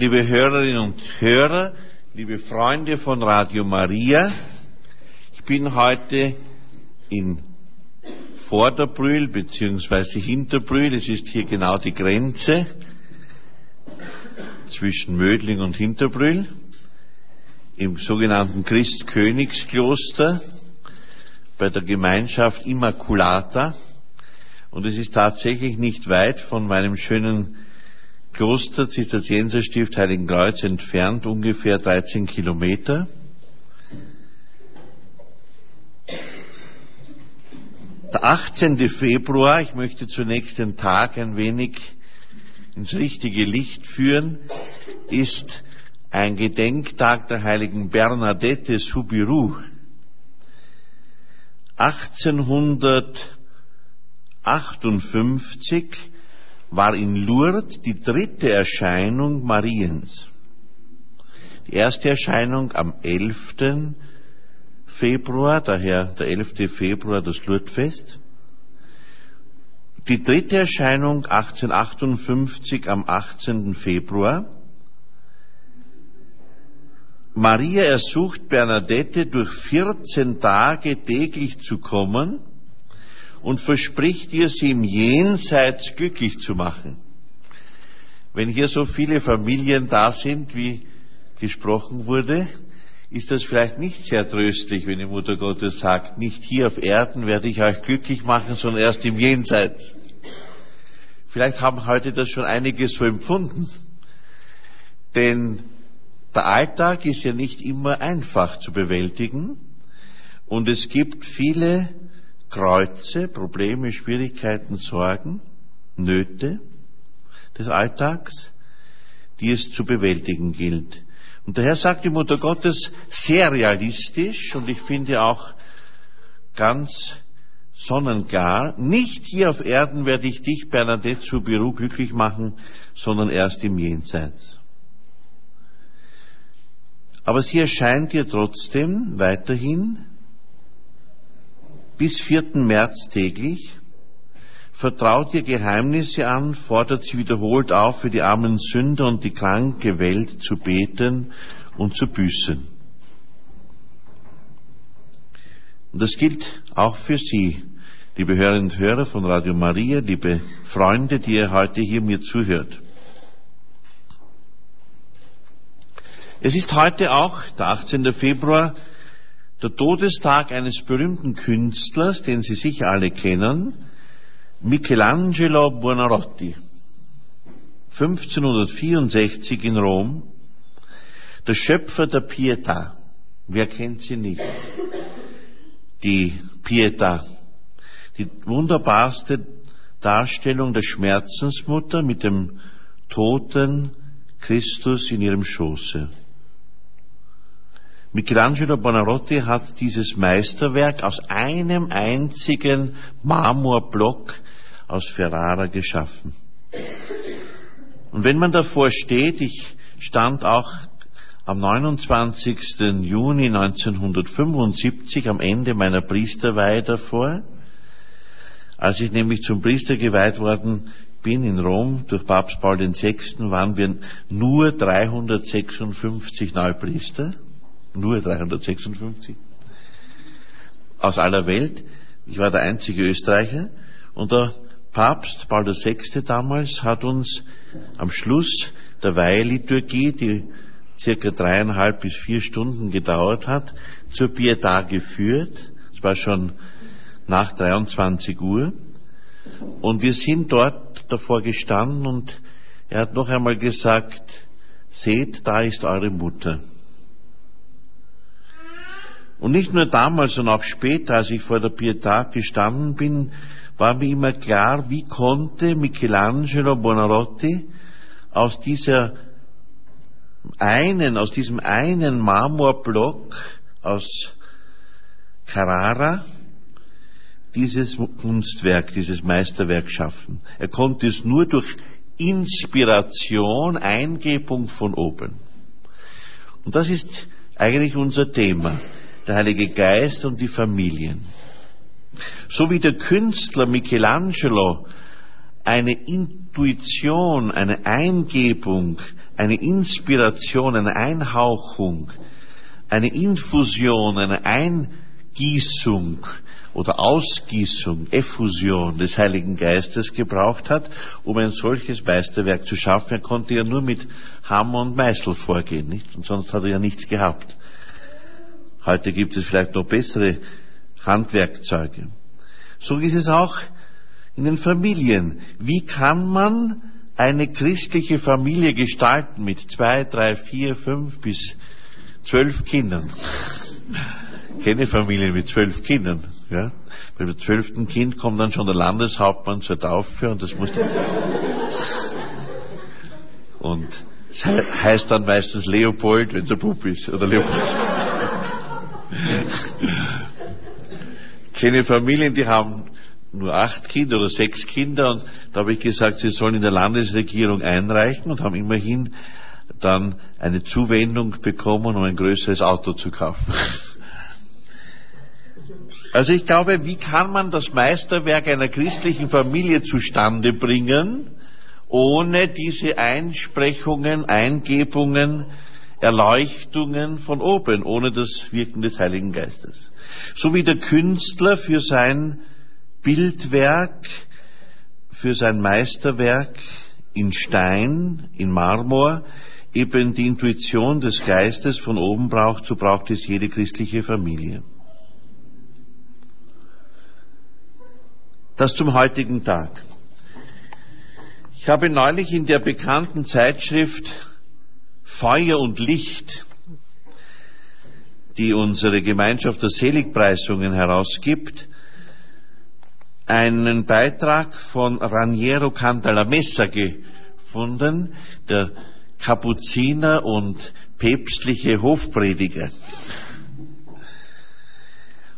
liebe Hörerinnen und Hörer, liebe Freunde von Radio Maria, ich bin heute in Vorderbrühl bzw. Hinterbrühl. Es ist hier genau die Grenze zwischen Mödling und Hinterbrühl im sogenannten Christkönigskloster bei der Gemeinschaft Immaculata. Und es ist tatsächlich nicht weit von meinem schönen Kloster Zisterzienserstift Heiligen Kreuz entfernt, ungefähr 13 Kilometer. Der 18. Februar, ich möchte zunächst den Tag ein wenig ins richtige Licht führen, ist ein Gedenktag der heiligen Bernadette Subiru. 1858 war in Lourdes die dritte Erscheinung Mariens. Die erste Erscheinung am 11. Februar, daher der 11. Februar das Lourdesfest. Die dritte Erscheinung 1858 am 18. Februar. Maria ersucht Bernadette durch 14 Tage täglich zu kommen und verspricht ihr, sie im Jenseits glücklich zu machen. Wenn hier so viele Familien da sind, wie gesprochen wurde, ist das vielleicht nicht sehr tröstlich, wenn die Mutter Gottes sagt, nicht hier auf Erden werde ich euch glücklich machen, sondern erst im Jenseits. Vielleicht haben heute das schon einige so empfunden. Denn der Alltag ist ja nicht immer einfach zu bewältigen und es gibt viele Kreuze, Probleme, Schwierigkeiten, Sorgen, Nöte des Alltags, die es zu bewältigen gilt. Und daher sagt die Mutter Gottes sehr realistisch und ich finde auch ganz sonnenklar, nicht hier auf Erden werde ich dich, Bernadette Subiru, glücklich machen, sondern erst im Jenseits. Aber sie erscheint dir trotzdem weiterhin bis 4. März täglich, vertraut ihr Geheimnisse an, fordert sie wiederholt auf, für die armen Sünder und die kranke Welt zu beten und zu büßen. Und das gilt auch für Sie, liebe Hörerinnen und Hörer von Radio Maria, liebe Freunde, die ihr heute hier mir zuhört. Es ist heute auch, der 18. Februar, der Todestag eines berühmten Künstlers, den Sie sicher alle kennen, Michelangelo Buonarroti. 1564 in Rom, der Schöpfer der Pietà. Wer kennt sie nicht? Die Pietà. Die wunderbarste Darstellung der Schmerzensmutter mit dem toten Christus in ihrem Schoße. Michelangelo Bonarotti hat dieses Meisterwerk aus einem einzigen Marmorblock aus Ferrara geschaffen. Und wenn man davor steht, ich stand auch am 29. Juni 1975 am Ende meiner Priesterweihe davor, als ich nämlich zum Priester geweiht worden bin in Rom durch Papst Paul VI., waren wir nur 356 Neupriester nur 356 aus aller Welt. Ich war der einzige Österreicher und der Papst Paul VI. damals hat uns am Schluss der Weihliturgie, die circa dreieinhalb bis vier Stunden gedauert hat, zur Pietà geführt. Es war schon nach 23 Uhr. Und wir sind dort davor gestanden und er hat noch einmal gesagt, seht, da ist eure Mutter. Und nicht nur damals, sondern auch später, als ich vor der Pietà gestanden bin, war mir immer klar, wie konnte Michelangelo Buonarroti aus dieser einen, aus diesem einen Marmorblock aus Carrara dieses Kunstwerk, dieses Meisterwerk schaffen. Er konnte es nur durch Inspiration, Eingebung von oben. Und das ist eigentlich unser Thema der Heilige Geist und die Familien. So wie der Künstler Michelangelo eine Intuition, eine Eingebung, eine Inspiration, eine Einhauchung, eine Infusion, eine Eingießung oder Ausgießung, Effusion des Heiligen Geistes gebraucht hat, um ein solches Meisterwerk zu schaffen. Er konnte ja nur mit Hammer und Meißel vorgehen, nicht? Und sonst hat er ja nichts gehabt. Heute gibt es vielleicht noch bessere Handwerkzeuge. So ist es auch in den Familien. Wie kann man eine christliche Familie gestalten mit zwei, drei, vier, fünf bis zwölf Kindern? Kenne Familien mit zwölf Kindern. Ja? Beim zwölften Kind kommt dann schon der Landeshauptmann zur Taufe und das muss und heißt dann meistens Leopold, wenn es ein Bub ist, oder Leopold. Kenne Familien, die haben nur acht Kinder oder sechs Kinder und da habe ich gesagt, sie sollen in der Landesregierung einreichen und haben immerhin dann eine Zuwendung bekommen, um ein größeres Auto zu kaufen. Also ich glaube, wie kann man das Meisterwerk einer christlichen Familie zustande bringen, ohne diese Einsprechungen, Eingebungen, Erleuchtungen von oben, ohne das Wirken des Heiligen Geistes. So wie der Künstler für sein Bildwerk, für sein Meisterwerk in Stein, in Marmor, eben die Intuition des Geistes von oben braucht, so braucht es jede christliche Familie. Das zum heutigen Tag. Ich habe neulich in der bekannten Zeitschrift Feuer und Licht, die unsere Gemeinschaft der Seligpreisungen herausgibt, einen Beitrag von Raniero Cantalamessa gefunden, der Kapuziner und päpstliche Hofprediger.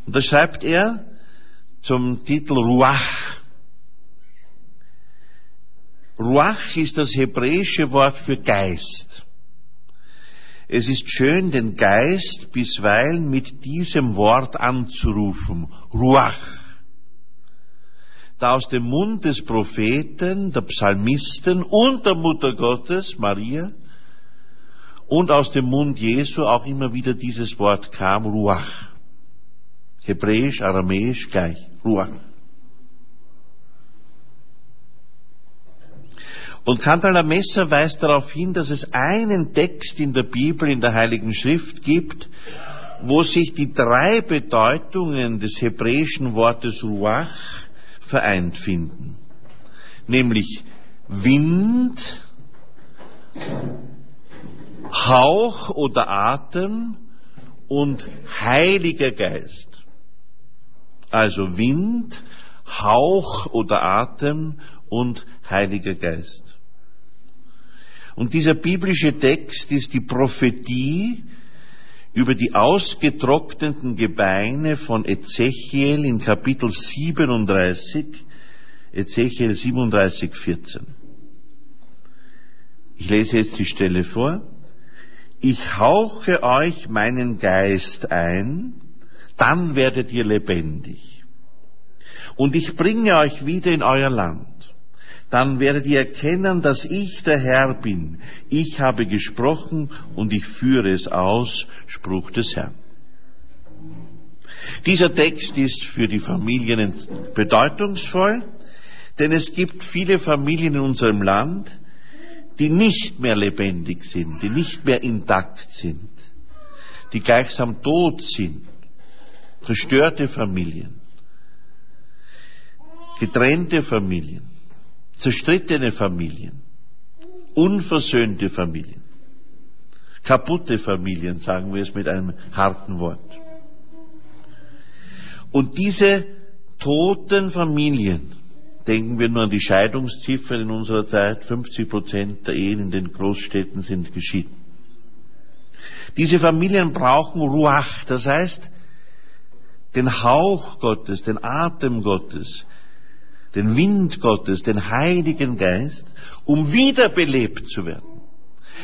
Und da schreibt er zum Titel Ruach. Ruach ist das hebräische Wort für Geist. Es ist schön, den Geist bisweilen mit diesem Wort anzurufen. Ruach. Da aus dem Mund des Propheten, der Psalmisten und der Mutter Gottes, Maria, und aus dem Mund Jesu auch immer wieder dieses Wort kam, Ruach. Hebräisch, Aramäisch gleich, Ruach. Und Kantaler Messer weist darauf hin, dass es einen Text in der Bibel, in der Heiligen Schrift gibt, wo sich die drei Bedeutungen des hebräischen Wortes Ruach vereint finden. Nämlich Wind, Hauch oder Atem und Heiliger Geist. Also Wind, Hauch oder Atem und Heiliger Geist. Und dieser biblische Text ist die Prophetie über die ausgetrockneten Gebeine von Ezechiel in Kapitel 37, Ezechiel 37, 14. Ich lese jetzt die Stelle vor. Ich hauche euch meinen Geist ein, dann werdet ihr lebendig. Und ich bringe euch wieder in euer Land dann werdet ihr erkennen, dass ich der Herr bin. Ich habe gesprochen und ich führe es aus, Spruch des Herrn. Dieser Text ist für die Familien bedeutungsvoll, denn es gibt viele Familien in unserem Land, die nicht mehr lebendig sind, die nicht mehr intakt sind, die gleichsam tot sind, zerstörte Familien, getrennte Familien zerstrittene Familien, unversöhnte Familien, kaputte Familien, sagen wir es mit einem harten Wort. Und diese toten Familien, denken wir nur an die Scheidungsziffer in unserer Zeit, 50 Prozent der Ehen in den Großstädten sind geschieden. Diese Familien brauchen Ruach, das heißt, den Hauch Gottes, den Atem Gottes, den Wind Gottes, den Heiligen Geist, um wiederbelebt zu werden.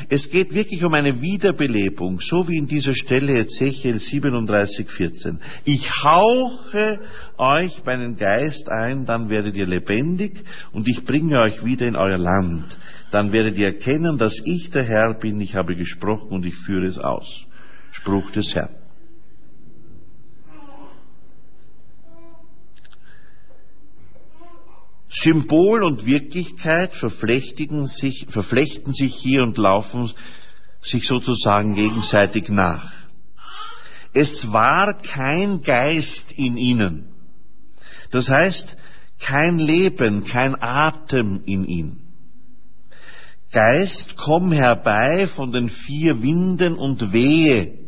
Es geht wirklich um eine Wiederbelebung, so wie in dieser Stelle Ezechiel 37, 14. Ich hauche euch meinen Geist ein, dann werdet ihr lebendig und ich bringe euch wieder in euer Land. dann werdet ihr erkennen, dass ich der Herr bin, ich habe gesprochen und ich führe es aus. Spruch des Herrn. Symbol und Wirklichkeit verflechten sich, verflechten sich hier und laufen sich sozusagen gegenseitig nach. Es war kein Geist in ihnen. Das heißt, kein Leben, kein Atem in ihnen. Geist, komm herbei von den vier Winden und wehe.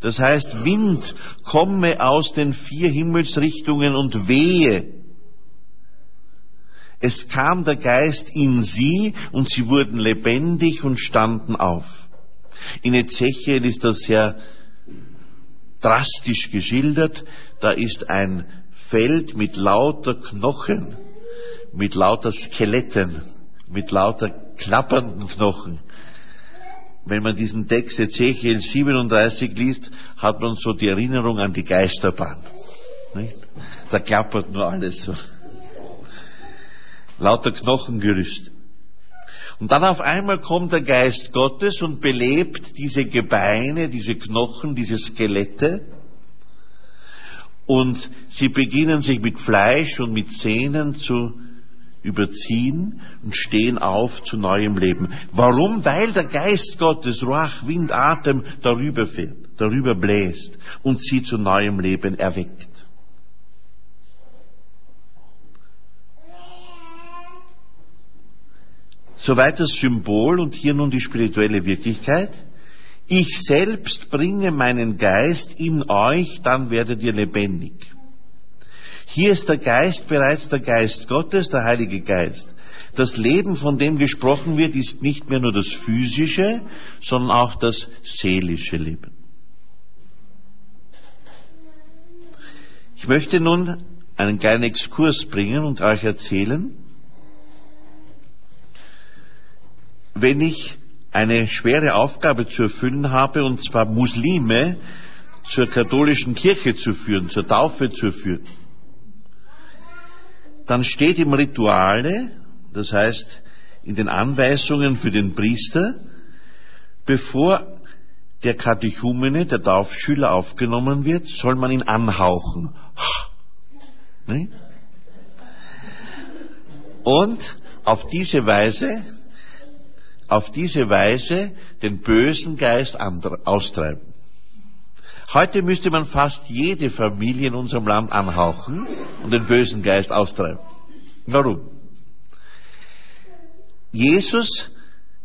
Das heißt, Wind, komme aus den vier Himmelsrichtungen und wehe. Es kam der Geist in sie und sie wurden lebendig und standen auf. In Ezechiel ist das sehr drastisch geschildert. Da ist ein Feld mit lauter Knochen, mit lauter Skeletten, mit lauter klappernden Knochen. Wenn man diesen Text Ezechiel 37 liest, hat man so die Erinnerung an die Geisterbahn. Nicht? Da klappert nur alles so lauter Knochengerüst. Und dann auf einmal kommt der Geist Gottes und belebt diese Gebeine, diese Knochen, diese Skelette. Und sie beginnen sich mit Fleisch und mit Zähnen zu überziehen und stehen auf zu neuem Leben. Warum? Weil der Geist Gottes, Ruach, Wind, Atem darüber fährt, darüber bläst und sie zu neuem Leben erweckt. Soweit das Symbol und hier nun die spirituelle Wirklichkeit. Ich selbst bringe meinen Geist in euch, dann werdet ihr lebendig. Hier ist der Geist bereits der Geist Gottes, der Heilige Geist. Das Leben, von dem gesprochen wird, ist nicht mehr nur das physische, sondern auch das seelische Leben. Ich möchte nun einen kleinen Exkurs bringen und euch erzählen, wenn ich eine schwere Aufgabe zu erfüllen habe, und zwar Muslime zur katholischen Kirche zu führen, zur Taufe zu führen, dann steht im Rituale, das heißt in den Anweisungen für den Priester, bevor der Katechumene, der Taufschüler aufgenommen wird, soll man ihn anhauchen. Und auf diese Weise auf diese Weise den bösen Geist austreiben. Heute müsste man fast jede Familie in unserem Land anhauchen und den bösen Geist austreiben. Warum? Jesus,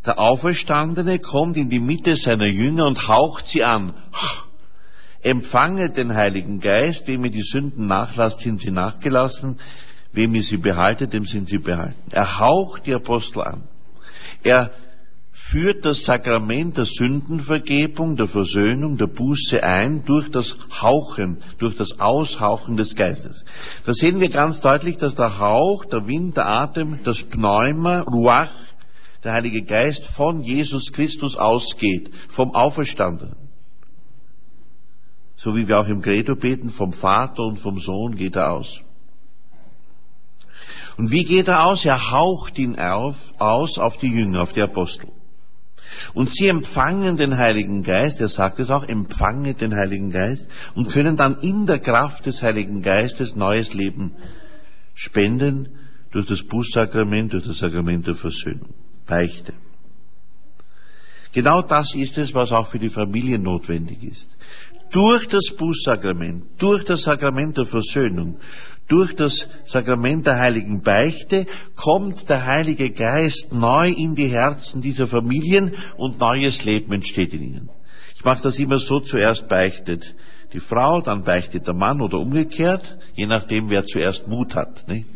der Auferstandene, kommt in die Mitte seiner Jünger und haucht sie an. Empfange den Heiligen Geist, wem ihr die Sünden nachlasst, sind sie nachgelassen, wem ihr sie behaltet, dem sind sie behalten. Er haucht die Apostel an. Er führt das Sakrament der Sündenvergebung, der Versöhnung, der Buße ein durch das Hauchen, durch das Aushauchen des Geistes. Da sehen wir ganz deutlich, dass der Hauch, der Wind, der Atem, das Pneuma, Ruach, der Heilige Geist von Jesus Christus ausgeht, vom Auferstandenen. So wie wir auch im Credo beten, vom Vater und vom Sohn geht er aus. Und wie geht er aus? Er haucht ihn auf, aus auf die Jünger, auf die Apostel. Und sie empfangen den Heiligen Geist, er sagt es auch, empfange den Heiligen Geist und können dann in der Kraft des Heiligen Geistes neues Leben spenden durch das Bußsakrament, durch das Sakrament der Versöhnung, Beichte. Genau das ist es, was auch für die Familie notwendig ist. Durch das Bußsakrament, durch das Sakrament der Versöhnung, durch das Sakrament der heiligen Beichte kommt der Heilige Geist neu in die Herzen dieser Familien und neues Leben entsteht in ihnen. Ich mache das immer so, zuerst beichtet die Frau, dann beichtet der Mann oder umgekehrt, je nachdem, wer zuerst Mut hat. Nicht?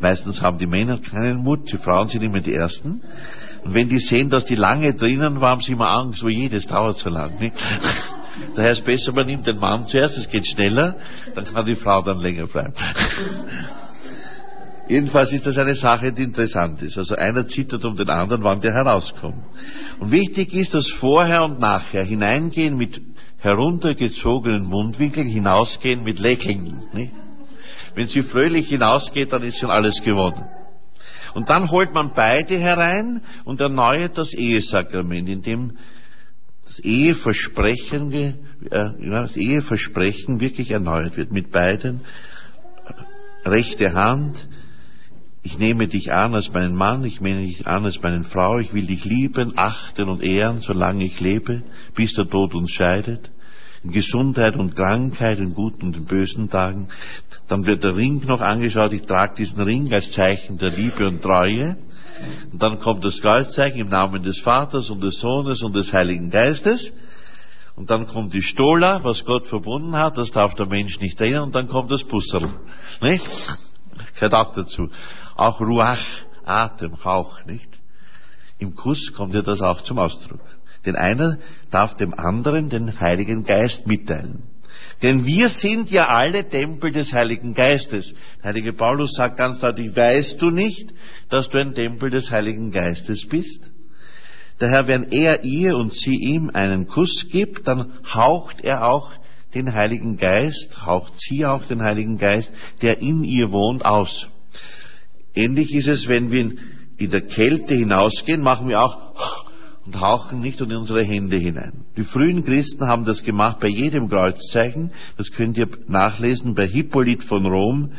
Meistens haben die Männer keinen Mut, die Frauen sind immer die Ersten. Und wenn die sehen, dass die lange drinnen waren, haben sie immer Angst, so jedes dauert so lang. Nicht? Daher ist es besser, man nimmt den Mann zuerst, es geht schneller, dann kann die Frau dann länger bleiben. Jedenfalls ist das eine Sache, die interessant ist. Also einer zittert um den anderen, wann der herauskommt. Und wichtig ist, dass vorher und nachher hineingehen mit heruntergezogenen Mundwinkeln, hinausgehen mit Lächeln. Nicht? Wenn sie fröhlich hinausgeht, dann ist schon alles gewonnen. Und dann holt man beide herein und erneuert das Ehesakrament, indem das Eheversprechen, äh, das Eheversprechen wirklich erneuert wird mit beiden. Rechte Hand, ich nehme dich an als meinen Mann, ich nehme dich an als meine Frau, ich will dich lieben, achten und ehren, solange ich lebe, bis der Tod uns scheidet. In Gesundheit und Krankheit, in guten und in bösen Tagen. Dann wird der Ring noch angeschaut, ich trage diesen Ring als Zeichen der Liebe und Treue. Und dann kommt das Kreuzzeichen im Namen des Vaters und des Sohnes und des Heiligen Geistes. Und dann kommt die Stola, was Gott verbunden hat, das darf der Mensch nicht erinnern, und dann kommt das Busserl. Nicht? Gehört auch dazu. Auch Ruach, Atem, Hauch, nicht? Im Kuss kommt ja das auch zum Ausdruck. Denn einer darf dem anderen den Heiligen Geist mitteilen. Denn wir sind ja alle Tempel des Heiligen Geistes. Heilige Paulus sagt ganz deutlich, weißt du nicht, dass du ein Tempel des Heiligen Geistes bist? Daher, wenn er ihr und sie ihm einen Kuss gibt, dann haucht er auch den Heiligen Geist, haucht sie auch den Heiligen Geist, der in ihr wohnt, aus. Ähnlich ist es, wenn wir in der Kälte hinausgehen, machen wir auch und hauchen nicht in unsere Hände hinein. Die frühen Christen haben das gemacht bei jedem Kreuzzeichen. Das könnt ihr nachlesen bei Hippolyt von Rom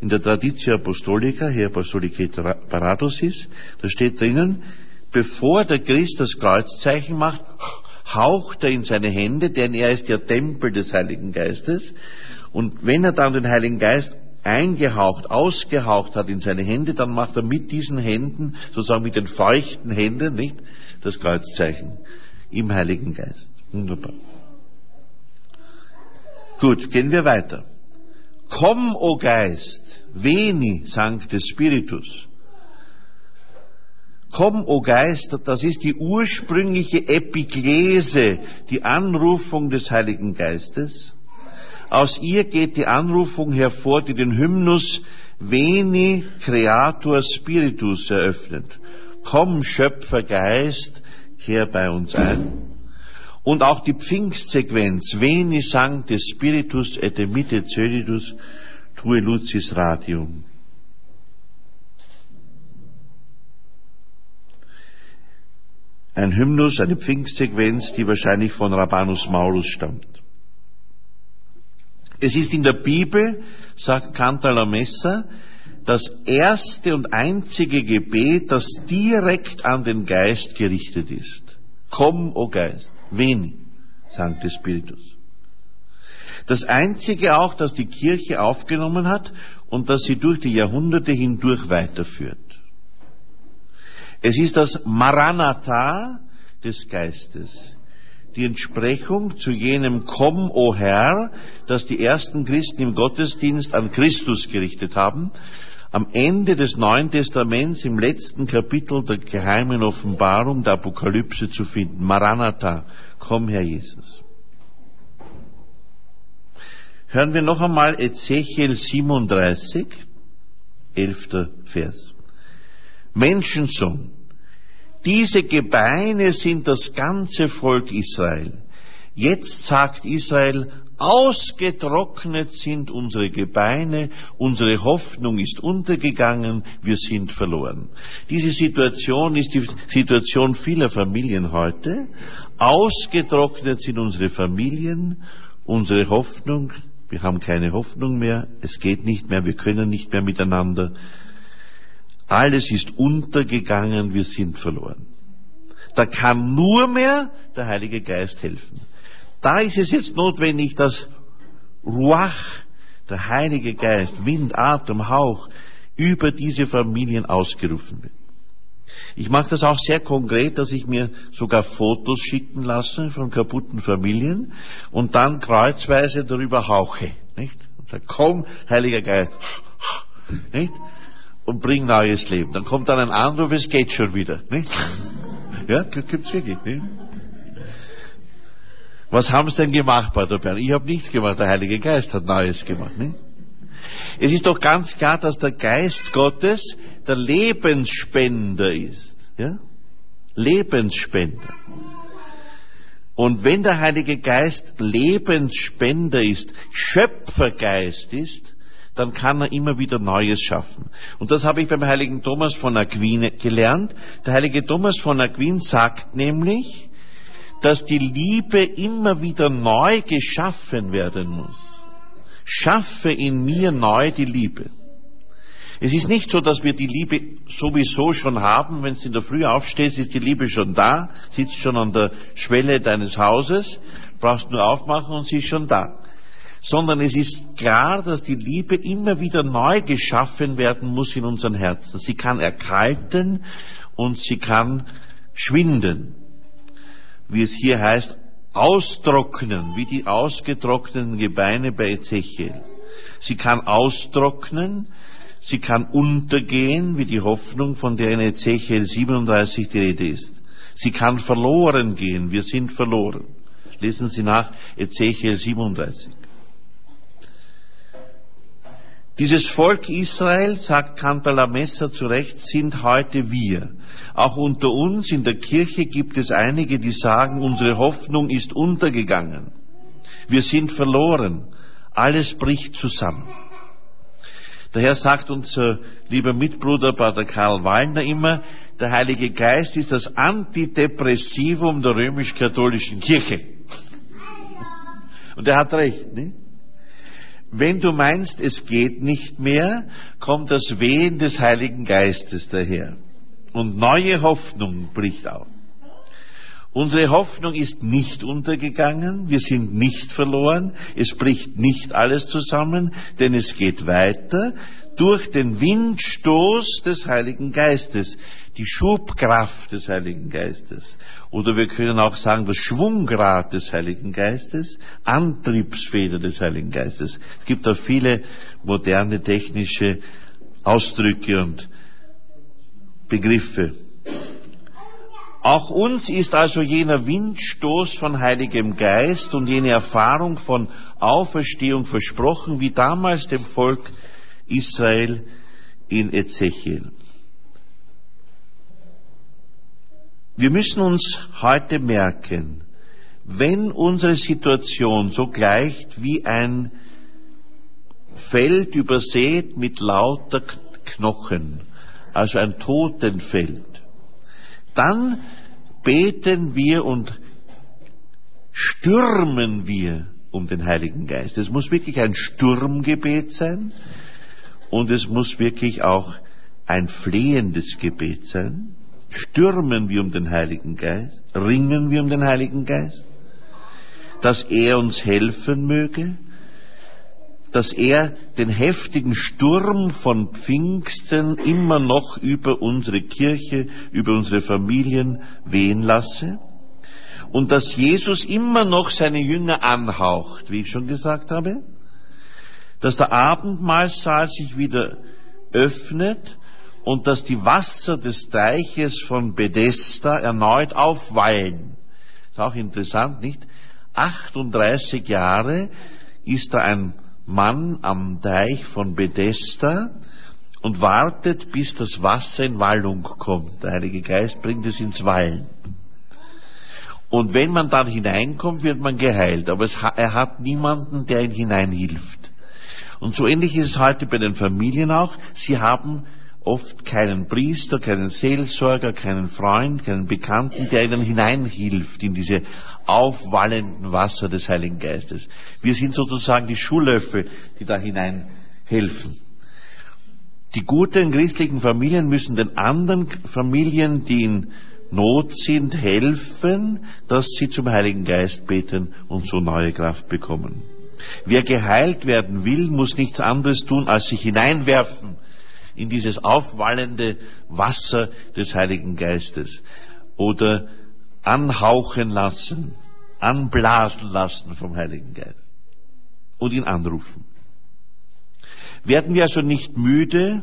in der Traditio Apostolica, hier Apostolicae Paradosis. Da steht drinnen, bevor der Christ das Kreuzzeichen macht, haucht er in seine Hände, denn er ist der Tempel des Heiligen Geistes. Und wenn er dann den Heiligen Geist eingehaucht, ausgehaucht hat in seine Hände, dann macht er mit diesen Händen, sozusagen mit den feuchten Händen, nicht, das Kreuzzeichen im Heiligen Geist. Wunderbar. Gut, gehen wir weiter. Komm, o Geist, veni, Sancte Spiritus. Komm, o Geist, das ist die ursprüngliche Epiklese, die Anrufung des Heiligen Geistes. Aus ihr geht die Anrufung hervor, die den Hymnus Veni Creator Spiritus eröffnet. Komm, Schöpfer Geist, kehr bei uns ein. Und auch die Pfingstsequenz, Veni Sancte Spiritus et emite Ceditus, tue lucis radium. Ein Hymnus, eine Pfingstsequenz, die wahrscheinlich von Rabanus Maulus stammt. Es ist in der Bibel, sagt Cantal Messa, das erste und einzige Gebet, das direkt an den Geist gerichtet ist. Komm, o Geist, wen, Sancte Spiritus. Das einzige auch, das die Kirche aufgenommen hat und das sie durch die Jahrhunderte hindurch weiterführt. Es ist das Maranatha des Geistes. Die Entsprechung zu jenem Komm, o Herr, das die ersten Christen im Gottesdienst an Christus gerichtet haben, am Ende des Neuen Testaments im letzten Kapitel der geheimen Offenbarung der Apokalypse zu finden. Maranatha, komm Herr Jesus. Hören wir noch einmal Ezechiel 37, 11. Vers. Menschensohn, diese Gebeine sind das ganze Volk Israel. Jetzt sagt Israel, ausgetrocknet sind unsere Gebeine, unsere Hoffnung ist untergegangen, wir sind verloren. Diese Situation ist die Situation vieler Familien heute. Ausgetrocknet sind unsere Familien, unsere Hoffnung, wir haben keine Hoffnung mehr, es geht nicht mehr, wir können nicht mehr miteinander. Alles ist untergegangen, wir sind verloren. Da kann nur mehr der Heilige Geist helfen. Da ist es jetzt notwendig, dass Ruach, der Heilige Geist, Wind, Atem, Hauch, über diese Familien ausgerufen wird. Ich mache das auch sehr konkret, dass ich mir sogar Fotos schicken lasse von kaputten Familien und dann kreuzweise darüber hauche. Nicht? Und sage, komm, Heiliger Geist. Nicht? Und bring neues Leben. Dann kommt dann ein Anruf, es geht schon wieder. Nicht? Ja, gibt's wirklich. Nicht? Was haben sie denn gemacht, Pater Bern? Ich habe nichts gemacht, der Heilige Geist hat Neues gemacht. Nicht? Es ist doch ganz klar, dass der Geist Gottes der Lebensspender ist. Ja? Lebensspender. Und wenn der Heilige Geist Lebensspender ist, Schöpfergeist ist, dann kann er immer wieder Neues schaffen. Und das habe ich beim heiligen Thomas von Aquin gelernt. Der heilige Thomas von Aquin sagt nämlich, dass die Liebe immer wieder neu geschaffen werden muss. Schaffe in mir neu die Liebe. Es ist nicht so, dass wir die Liebe sowieso schon haben. Wenn du in der Früh aufstehst, ist die Liebe schon da, sitzt schon an der Schwelle deines Hauses, brauchst nur aufmachen und sie ist schon da sondern es ist klar, dass die Liebe immer wieder neu geschaffen werden muss in unseren Herzen. Sie kann erkalten und sie kann schwinden. Wie es hier heißt, austrocknen, wie die ausgetrockneten Gebeine bei Ezechiel. Sie kann austrocknen, sie kann untergehen, wie die Hoffnung, von der in Ezechiel 37 die Rede ist. Sie kann verloren gehen, wir sind verloren. Lesen Sie nach Ezechiel 37. Dieses Volk Israel, sagt Cantala Messer zu Recht, sind heute wir. Auch unter uns in der Kirche gibt es einige, die sagen, unsere Hoffnung ist untergegangen. Wir sind verloren. Alles bricht zusammen. Daher sagt unser lieber Mitbruder Pater Karl Wallner immer, der Heilige Geist ist das Antidepressivum der römisch-katholischen Kirche. Und er hat recht, nicht? Wenn du meinst, es geht nicht mehr, kommt das Wehen des Heiligen Geistes daher. Und neue Hoffnung bricht auf. Unsere Hoffnung ist nicht untergegangen, wir sind nicht verloren, es bricht nicht alles zusammen, denn es geht weiter durch den Windstoß des Heiligen Geistes, die Schubkraft des Heiligen Geistes. Oder wir können auch sagen, das Schwunggrad des Heiligen Geistes, Antriebsfeder des Heiligen Geistes. Es gibt auch viele moderne technische Ausdrücke und Begriffe. Auch uns ist also jener Windstoß von Heiligem Geist und jene Erfahrung von Auferstehung versprochen, wie damals dem Volk Israel in Ezechiel. Wir müssen uns heute merken, wenn unsere Situation so gleicht wie ein Feld übersät mit lauter Knochen, also ein Totenfeld, dann beten wir und stürmen wir um den Heiligen Geist. Es muss wirklich ein Sturmgebet sein und es muss wirklich auch ein flehendes Gebet sein. Stürmen wir um den Heiligen Geist? Ringen wir um den Heiligen Geist? Dass er uns helfen möge? Dass er den heftigen Sturm von Pfingsten immer noch über unsere Kirche, über unsere Familien wehen lasse? Und dass Jesus immer noch seine Jünger anhaucht, wie ich schon gesagt habe? Dass der Abendmahlsaal sich wieder öffnet und dass die Wasser des Teiches von Bethesda erneut aufwallen. Ist auch interessant, nicht? 38 Jahre ist da ein Mann am Teich von Bethesda und wartet, bis das Wasser in Wallung kommt. Der Heilige Geist bringt es ins Wallen. Und wenn man dann hineinkommt, wird man geheilt. Aber es, er hat niemanden, der ihn hineinhilft. Und so ähnlich ist es heute bei den Familien auch. Sie haben oft keinen Priester, keinen Seelsorger, keinen Freund, keinen Bekannten, der ihnen hineinhilft in diese aufwallenden Wasser des Heiligen Geistes. Wir sind sozusagen die Schuhlöffel, die da hinein helfen. Die guten christlichen Familien müssen den anderen Familien, die in Not sind, helfen, dass sie zum Heiligen Geist beten und so neue Kraft bekommen. Wer geheilt werden will, muss nichts anderes tun, als sich hineinwerfen in dieses aufwallende Wasser des Heiligen Geistes oder anhauchen lassen, anblasen lassen vom Heiligen Geist und ihn anrufen. Werden wir also nicht müde,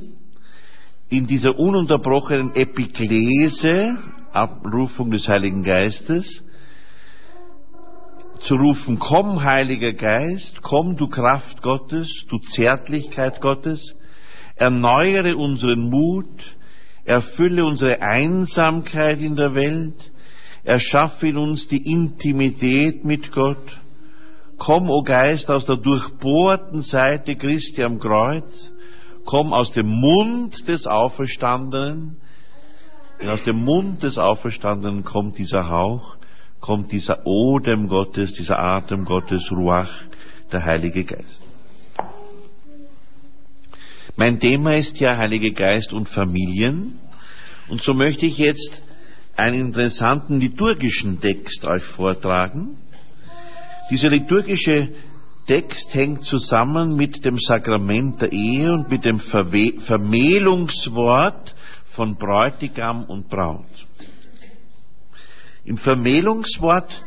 in dieser ununterbrochenen Epiklese, Abrufung des Heiligen Geistes, zu rufen, komm Heiliger Geist, komm du Kraft Gottes, du Zärtlichkeit Gottes, erneuere unseren Mut, erfülle unsere Einsamkeit in der Welt, erschaffe in uns die Intimität mit Gott Komm, o Geist, aus der durchbohrten Seite Christi am Kreuz. Komm aus dem Mund des Auferstandenen. Denn aus dem Mund des Auferstandenen kommt dieser Hauch, kommt dieser Odem Gottes, dieser Atem Gottes, Ruach, der Heilige Geist. Mein Thema ist ja Heilige Geist und Familien. Und so möchte ich jetzt einen interessanten liturgischen Text euch vortragen. Dieser liturgische Text hängt zusammen mit dem Sakrament der Ehe und mit dem Verwe Vermählungswort von Bräutigam und Braut. Im Vermählungswort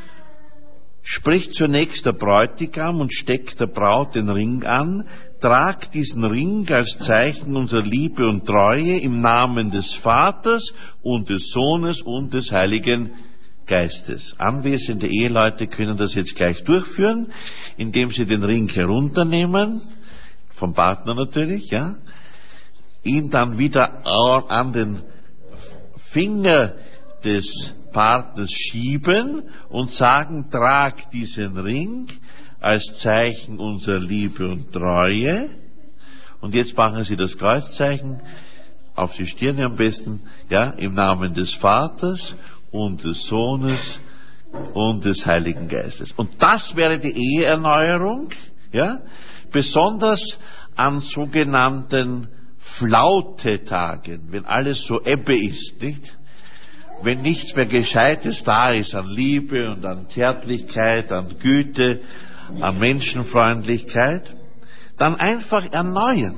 spricht zunächst der Bräutigam und steckt der Braut den Ring an, trag diesen Ring als Zeichen unserer Liebe und Treue im Namen des Vaters und des Sohnes und des Heiligen Geistes. Anwesende Eheleute können das jetzt gleich durchführen, indem sie den Ring herunternehmen, vom Partner natürlich, ja, ihn dann wieder an den Finger des Partners schieben und sagen, trag diesen Ring als Zeichen unserer Liebe und Treue. Und jetzt machen Sie das Kreuzzeichen auf die Stirne am besten, ja, im Namen des Vaters und des Sohnes und des Heiligen Geistes. Und das wäre die Eheerneuerung, ja, besonders an sogenannten Flautetagen, wenn alles so Ebbe ist, nicht? Wenn nichts mehr Gescheites da ist an Liebe und an Zärtlichkeit, an Güte, an Menschenfreundlichkeit, dann einfach erneuern.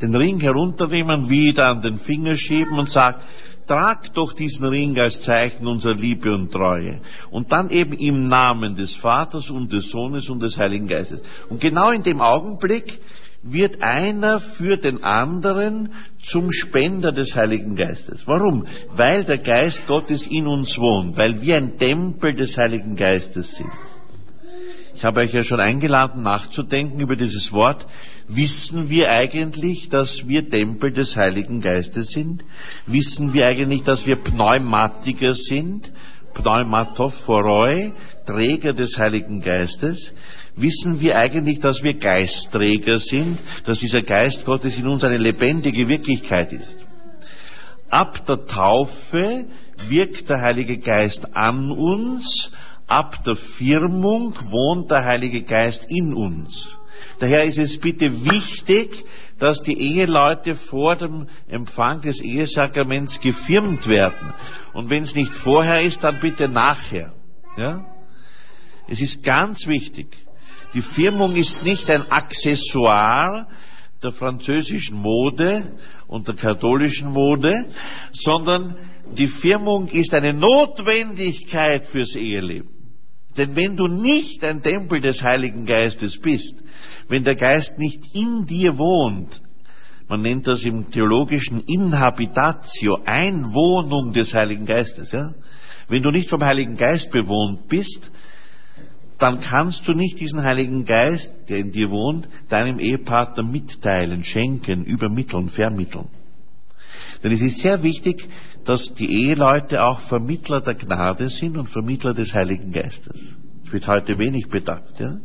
Den Ring herunternehmen, wieder an den Finger schieben und sagen, trag doch diesen Ring als Zeichen unserer Liebe und Treue. Und dann eben im Namen des Vaters und des Sohnes und des Heiligen Geistes. Und genau in dem Augenblick wird einer für den anderen zum Spender des Heiligen Geistes. Warum? Weil der Geist Gottes in uns wohnt, weil wir ein Tempel des Heiligen Geistes sind. Ich habe euch ja schon eingeladen, nachzudenken über dieses Wort. Wissen wir eigentlich, dass wir Tempel des Heiligen Geistes sind? Wissen wir eigentlich, dass wir Pneumatiker sind? Pneumatophoroi, Träger des Heiligen Geistes? Wissen wir eigentlich, dass wir Geistträger sind? Dass dieser Geist Gottes in uns eine lebendige Wirklichkeit ist? Ab der Taufe wirkt der Heilige Geist an uns, ab der Firmung wohnt der Heilige Geist in uns. Daher ist es bitte wichtig, dass die Eheleute vor dem Empfang des Ehesakraments gefirmt werden. Und wenn es nicht vorher ist, dann bitte nachher. Ja? Es ist ganz wichtig. Die Firmung ist nicht ein Accessoire der französischen Mode und der katholischen Mode, sondern die Firmung ist eine Notwendigkeit fürs Eheleben. Denn wenn du nicht ein Tempel des Heiligen Geistes bist, wenn der Geist nicht in dir wohnt, man nennt das im theologischen Inhabitatio, Einwohnung des Heiligen Geistes, ja? Wenn du nicht vom Heiligen Geist bewohnt bist, dann kannst du nicht diesen Heiligen Geist, der in dir wohnt, deinem Ehepartner mitteilen, schenken, übermitteln, vermitteln. Denn es ist sehr wichtig, dass die Eheleute auch Vermittler der Gnade sind und Vermittler des Heiligen Geistes. Das wird heute wenig bedacht. Ja?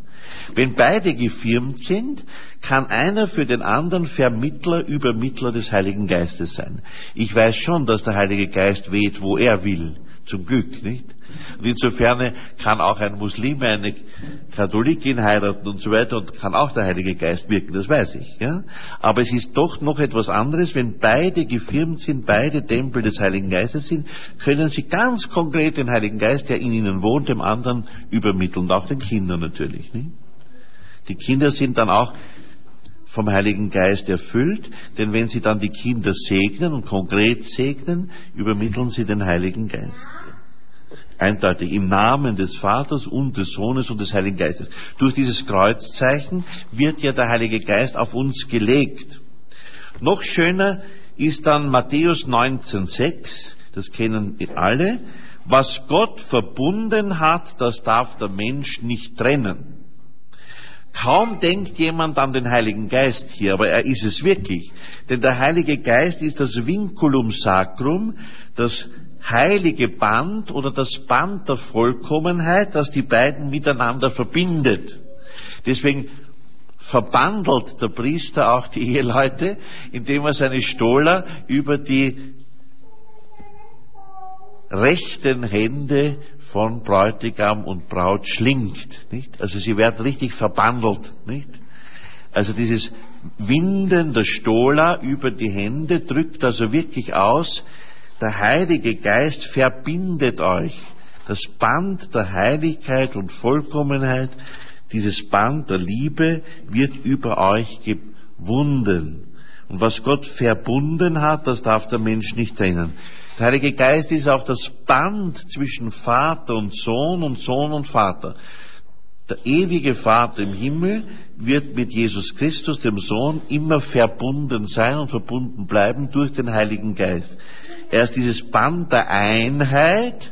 Wenn beide gefirmt sind, kann einer für den anderen Vermittler, Übermittler des Heiligen Geistes sein. Ich weiß schon, dass der Heilige Geist weht, wo er will. Zum Glück, nicht? Und insofern kann auch ein Muslim eine Katholikin heiraten und so weiter und kann auch der Heilige Geist wirken, das weiß ich, ja? Aber es ist doch noch etwas anderes, wenn beide gefirmt sind, beide Tempel des Heiligen Geistes sind, können sie ganz konkret den Heiligen Geist, der in ihnen wohnt, dem anderen übermitteln, auch den Kindern natürlich, nicht? Die Kinder sind dann auch vom Heiligen Geist erfüllt, denn wenn sie dann die Kinder segnen und konkret segnen, übermitteln sie den Heiligen Geist. Eindeutig im Namen des Vaters und des Sohnes und des Heiligen Geistes. Durch dieses Kreuzzeichen wird ja der Heilige Geist auf uns gelegt. Noch schöner ist dann Matthäus 19,6, das kennen alle, was Gott verbunden hat, das darf der Mensch nicht trennen. Kaum denkt jemand an den Heiligen Geist hier, aber er ist es wirklich. Denn der Heilige Geist ist das Vinculum Sacrum, das heilige Band oder das Band der Vollkommenheit, das die beiden miteinander verbindet. Deswegen verbandelt der Priester auch die Eheleute, indem er seine Stola über die rechten Hände von Bräutigam und Braut schlingt. Nicht? Also sie werden richtig verbandelt. Nicht? Also dieses Winden der Stola über die Hände drückt also wirklich aus, der Heilige Geist verbindet euch. Das Band der Heiligkeit und Vollkommenheit, dieses Band der Liebe wird über euch gewunden. Und was Gott verbunden hat, das darf der Mensch nicht trennen. Der Heilige Geist ist auch das Band zwischen Vater und Sohn und Sohn und Vater. Der ewige Vater im Himmel wird mit Jesus Christus, dem Sohn, immer verbunden sein und verbunden bleiben durch den Heiligen Geist. Er ist dieses Band der Einheit,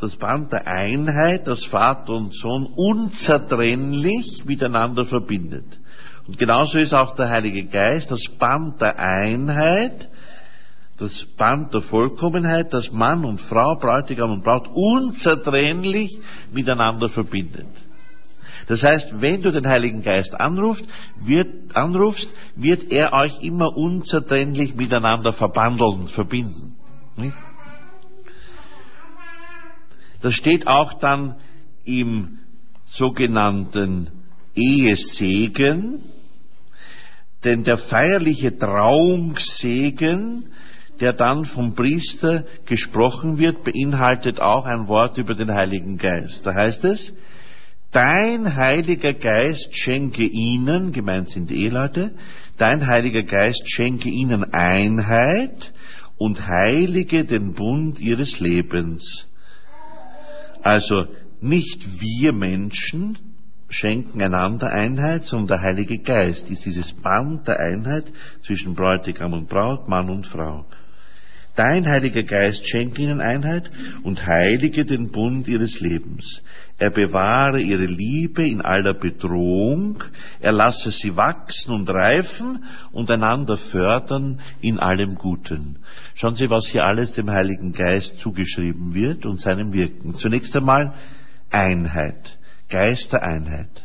das Band der Einheit, das Vater und Sohn unzertrennlich miteinander verbindet. Und genauso ist auch der Heilige Geist das Band der Einheit, das Band der Vollkommenheit, das Mann und Frau, Bräutigam und Braut unzertrennlich miteinander verbindet. Das heißt, wenn du den Heiligen Geist anrufst, wird, anrufst, wird er euch immer unzertrennlich miteinander verbandeln, verbinden. Das steht auch dann im sogenannten Ehesegen, denn der feierliche Trauungssegen der dann vom Priester gesprochen wird, beinhaltet auch ein Wort über den Heiligen Geist. Da heißt es, dein Heiliger Geist schenke ihnen, gemeint sind die Eheleute, dein Heiliger Geist schenke ihnen Einheit und heilige den Bund ihres Lebens. Also nicht wir Menschen schenken einander Einheit, sondern der Heilige Geist ist dieses Band der Einheit zwischen Bräutigam und Braut, Mann und Frau. Dein Heiliger Geist schenke ihnen Einheit und heilige den Bund ihres Lebens. Er bewahre ihre Liebe in aller Bedrohung, er lasse sie wachsen und reifen und einander fördern in allem Guten. Schauen Sie, was hier alles dem Heiligen Geist zugeschrieben wird und seinem Wirken. Zunächst einmal Einheit, Geist der Einheit.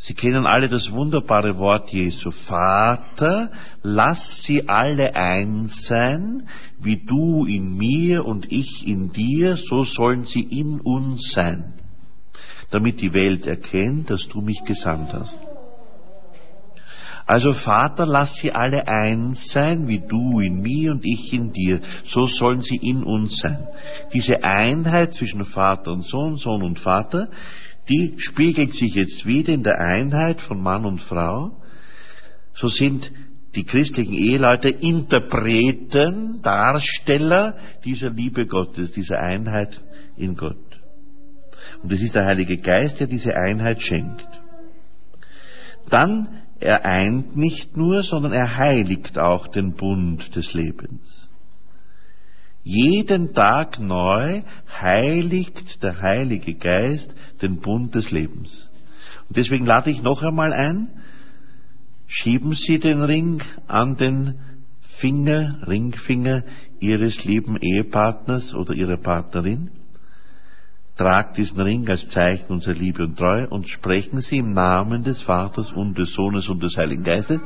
Sie kennen alle das wunderbare Wort Jesu. Vater, lass sie alle eins sein, wie du in mir und ich in dir, so sollen sie in uns sein, damit die Welt erkennt, dass du mich gesandt hast. Also Vater, lass sie alle eins sein, wie du in mir und ich in dir, so sollen sie in uns sein. Diese Einheit zwischen Vater und Sohn, Sohn und Vater, die spiegelt sich jetzt wieder in der Einheit von Mann und Frau. So sind die christlichen Eheleute Interpreten, Darsteller dieser Liebe Gottes, dieser Einheit in Gott. Und es ist der Heilige Geist, der diese Einheit schenkt. Dann er eint nicht nur, sondern er heiligt auch den Bund des Lebens. Jeden Tag neu heiligt der Heilige Geist den Bund des Lebens. Und deswegen lade ich noch einmal ein, schieben Sie den Ring an den Finger, Ringfinger Ihres lieben Ehepartners oder Ihrer Partnerin. Tragt diesen Ring als Zeichen unserer Liebe und Treue und sprechen Sie im Namen des Vaters und des Sohnes und des Heiligen Geistes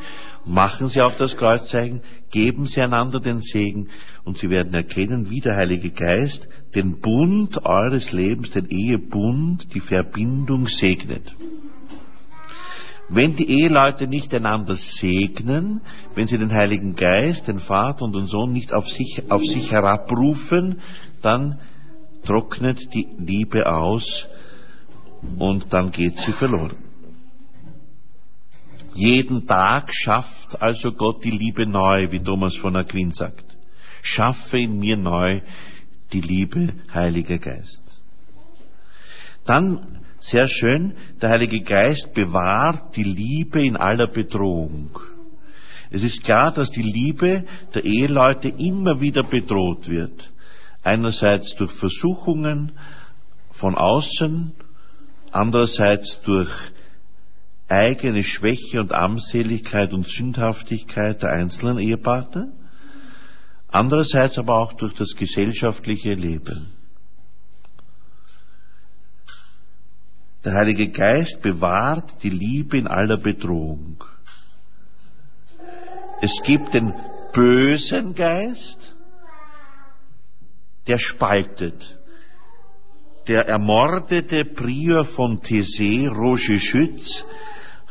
machen Sie auch das Kreuzzeichen, geben Sie einander den Segen und Sie werden erkennen, wie der Heilige Geist den Bund eures Lebens, den Ehebund, die Verbindung segnet. Wenn die Eheleute nicht einander segnen, wenn sie den Heiligen Geist, den Vater und den Sohn nicht auf sich, auf sich herabrufen, dann trocknet die Liebe aus und dann geht sie verloren. Jeden Tag schafft also Gott die Liebe neu, wie Thomas von Aquin sagt. Schaffe in mir neu die Liebe, Heiliger Geist. Dann, sehr schön, der Heilige Geist bewahrt die Liebe in aller Bedrohung. Es ist klar, dass die Liebe der Eheleute immer wieder bedroht wird. Einerseits durch Versuchungen von außen, andererseits durch eigene Schwäche und Armseligkeit und Sündhaftigkeit der einzelnen Ehepartner. andererseits aber auch durch das gesellschaftliche Leben. Der Heilige Geist bewahrt die Liebe in aller Bedrohung. Es gibt den bösen Geist, der spaltet. Der ermordete Prior von Thésée, Roger Schütz,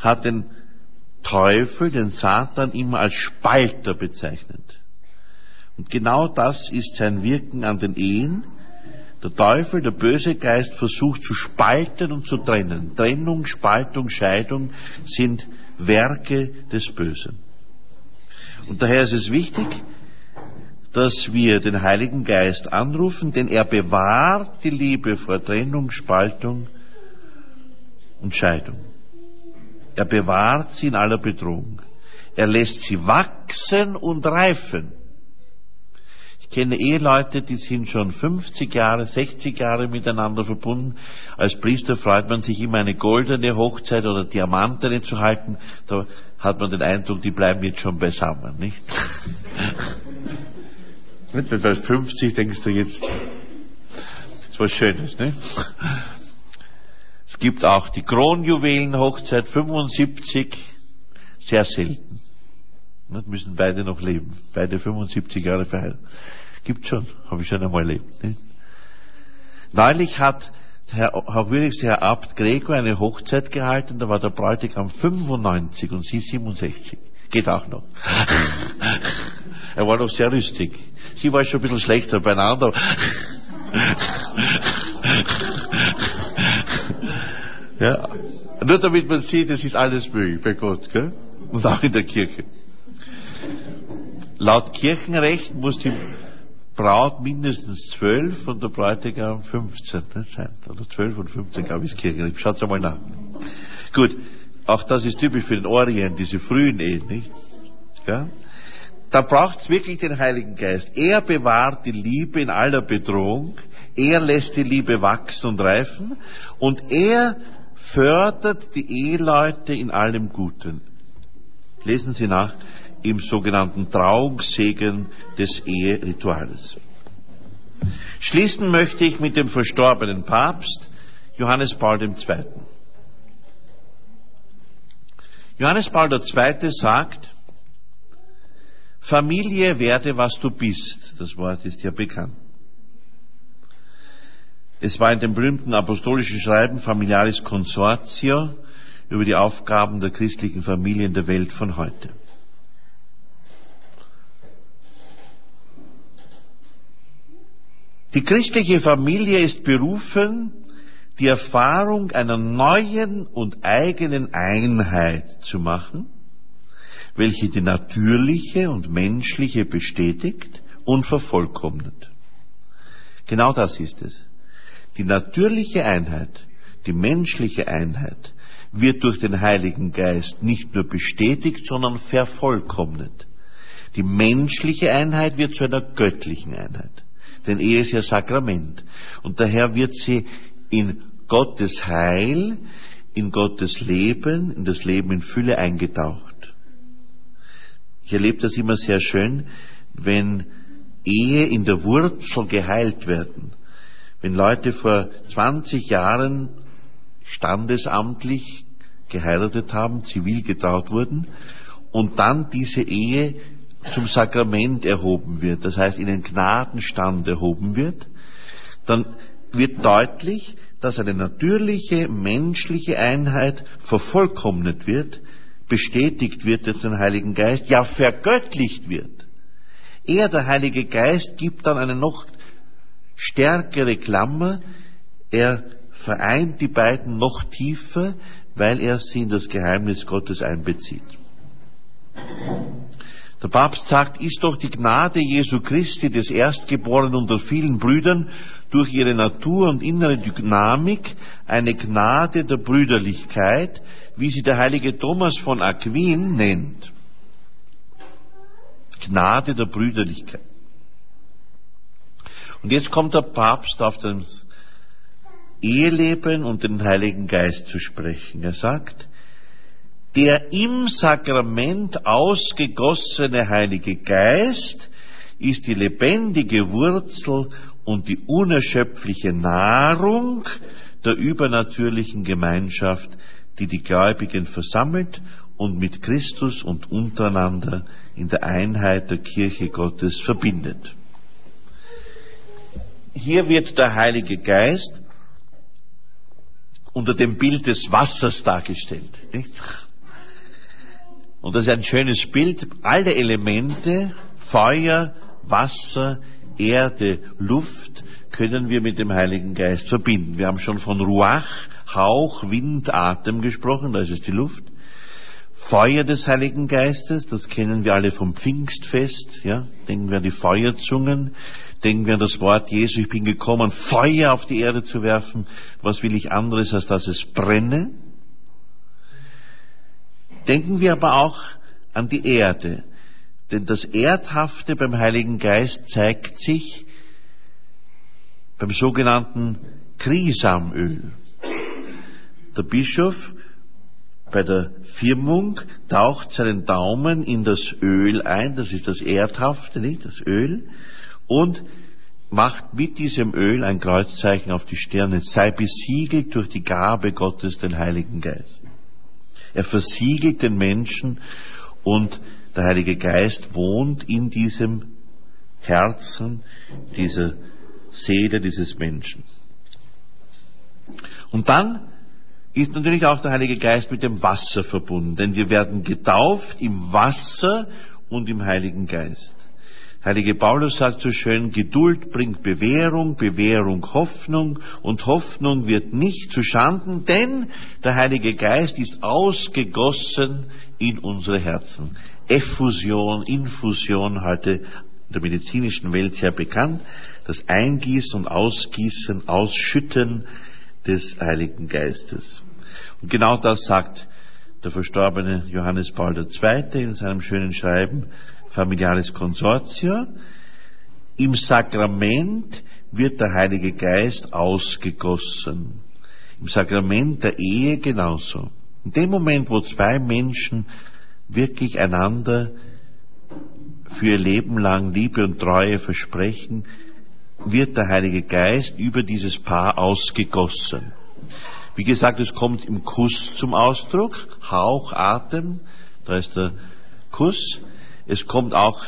hat den Teufel, den Satan, immer als Spalter bezeichnet. Und genau das ist sein Wirken an den Ehen. Der Teufel, der böse Geist versucht zu spalten und zu trennen. Trennung, Spaltung, Scheidung sind Werke des Bösen. Und daher ist es wichtig, dass wir den Heiligen Geist anrufen, denn er bewahrt die Liebe vor Trennung, Spaltung und Scheidung. Er bewahrt sie in aller Bedrohung. Er lässt sie wachsen und reifen. Ich kenne Eheleute, die sind schon 50 Jahre, 60 Jahre miteinander verbunden. Als Priester freut man sich immer eine goldene Hochzeit oder Diamantene zu halten. Da hat man den Eindruck, die bleiben jetzt schon beisammen, nicht? Wenn du bei 50 denkst du jetzt, das ist was Schönes, ne? Es gibt auch die Kronjuwelenhochzeit 75, sehr selten. Das müssen beide noch leben. Beide 75 Jahre verheiratet. Gibt schon, habe ich schon einmal erlebt. Nicht? Neulich hat Herr, Hochwürdigste Herr Abt Gregor eine Hochzeit gehalten, da war der Bräutigam 95 und sie 67. Geht auch noch. er war noch sehr rüstig. Sie war schon ein bisschen schlechter beieinander. ja. Nur damit man sieht, es ist alles möglich bei Gott, gell? Und auch in der Kirche. Laut Kirchenrecht muss die Braut mindestens zwölf und der Bräutigam 15 ne, sein. Oder zwölf und 15, glaube ich, ist Kirchenrecht. Schaut's einmal nach. Gut. Auch das ist typisch für den Orient, diese frühen Ehen, nicht? Ja? Da braucht's wirklich den Heiligen Geist. Er bewahrt die Liebe in aller Bedrohung. Er lässt die Liebe wachsen und reifen. Und er fördert die Eheleute in allem Guten. Lesen Sie nach im sogenannten Trauungssegen des Eherituales. Schließen möchte ich mit dem verstorbenen Papst Johannes Paul II. Johannes Paul II. sagt, Familie werde, was du bist. Das Wort ist ja bekannt. Es war in dem berühmten apostolischen Schreiben Familiaris Consortio über die Aufgaben der christlichen Familie in der Welt von heute. Die christliche Familie ist berufen, die Erfahrung einer neuen und eigenen Einheit zu machen, welche die natürliche und menschliche bestätigt und vervollkommnet. Genau das ist es. Die natürliche Einheit, die menschliche Einheit wird durch den Heiligen Geist nicht nur bestätigt, sondern vervollkommnet. Die menschliche Einheit wird zu einer göttlichen Einheit. Denn Ehe ist ja Sakrament. Und daher wird sie in Gottes Heil, in Gottes Leben, in das Leben in Fülle eingetaucht. Ich erlebe das immer sehr schön, wenn Ehe in der Wurzel geheilt werden. Wenn Leute vor 20 Jahren standesamtlich geheiratet haben, zivil getraut wurden und dann diese Ehe zum Sakrament erhoben wird, das heißt in den Gnadenstand erhoben wird, dann wird deutlich, dass eine natürliche menschliche Einheit vervollkommnet wird, bestätigt wird durch den Heiligen Geist, ja vergöttlicht wird. Er, der Heilige Geist, gibt dann eine noch stärkere Klammer, er vereint die beiden noch tiefer, weil er sie in das Geheimnis Gottes einbezieht. Der Papst sagt, ist doch die Gnade Jesu Christi des Erstgeborenen unter vielen Brüdern durch ihre Natur und innere Dynamik eine Gnade der Brüderlichkeit, wie sie der heilige Thomas von Aquin nennt. Gnade der Brüderlichkeit. Und jetzt kommt der Papst auf das Eheleben und den Heiligen Geist zu sprechen. Er sagt, der im Sakrament ausgegossene Heilige Geist ist die lebendige Wurzel und die unerschöpfliche Nahrung der übernatürlichen Gemeinschaft, die die Gläubigen versammelt und mit Christus und untereinander in der Einheit der Kirche Gottes verbindet. Hier wird der Heilige Geist unter dem Bild des Wassers dargestellt. Nicht? Und das ist ein schönes Bild. Alle Elemente, Feuer, Wasser, Erde, Luft, können wir mit dem Heiligen Geist verbinden. Wir haben schon von Ruach, Hauch, Wind, Atem gesprochen, da ist die Luft. Feuer des Heiligen Geistes, das kennen wir alle vom Pfingstfest, ja. Denken wir an die Feuerzungen, denken wir an das Wort Jesu, ich bin gekommen, Feuer auf die Erde zu werfen. Was will ich anderes, als dass es brenne? Denken wir aber auch an die Erde. Denn das Erdhafte beim Heiligen Geist zeigt sich beim sogenannten Krisamöl. Der Bischof bei der Firmung taucht seinen Daumen in das Öl ein, das ist das Erdhafte, nicht das Öl, und macht mit diesem Öl ein Kreuzzeichen auf die Stirne, sei besiegelt durch die Gabe Gottes, den Heiligen Geist. Er versiegelt den Menschen und der Heilige Geist wohnt in diesem Herzen dieser Seele dieses Menschen. Und dann ist natürlich auch der Heilige Geist mit dem Wasser verbunden, denn wir werden getauft im Wasser und im Heiligen Geist. Heilige Paulus sagt so schön, Geduld bringt Bewährung, Bewährung Hoffnung und Hoffnung wird nicht zu Schanden, denn der Heilige Geist ist ausgegossen in unsere Herzen. Effusion, Infusion, heute in der medizinischen Welt sehr bekannt, das Eingießen und Ausgießen, Ausschütten des Heiligen Geistes. Und genau das sagt der verstorbene Johannes Paul II. in seinem schönen Schreiben Familiares Consortio. Im Sakrament wird der Heilige Geist ausgegossen. Im Sakrament der Ehe genauso. In dem Moment, wo zwei Menschen wirklich einander für ihr Leben lang Liebe und Treue versprechen, wird der Heilige Geist über dieses Paar ausgegossen. Wie gesagt, es kommt im Kuss zum Ausdruck, Hauch, Atem, da ist der Kuss. Es kommt auch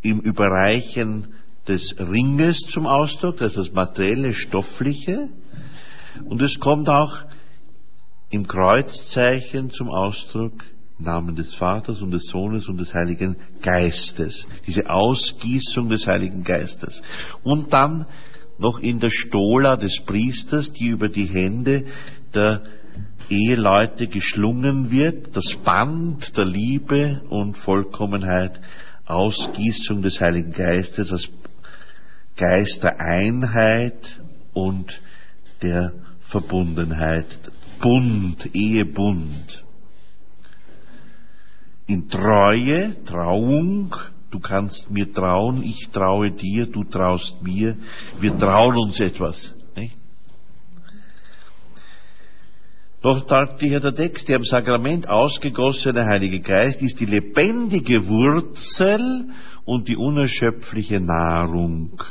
im Überreichen des Ringes zum Ausdruck, das ist das materielle, stoffliche. Und es kommt auch im Kreuzzeichen zum Ausdruck, im Namen des Vaters und des Sohnes und des Heiligen Geistes. Diese Ausgießung des Heiligen Geistes. Und dann noch in der Stola des Priesters, die über die Hände der Eheleute geschlungen wird, das Band der Liebe und Vollkommenheit, Ausgießung des Heiligen Geistes als Geist der Einheit und der Verbundenheit. Bund, Ehebund. In Treue, Trauung, du kannst mir trauen, ich traue dir, du traust mir, wir trauen uns etwas. Doch sagt hier der Text, der im Sakrament ausgegossene Heilige Geist ist die lebendige Wurzel und die unerschöpfliche Nahrung.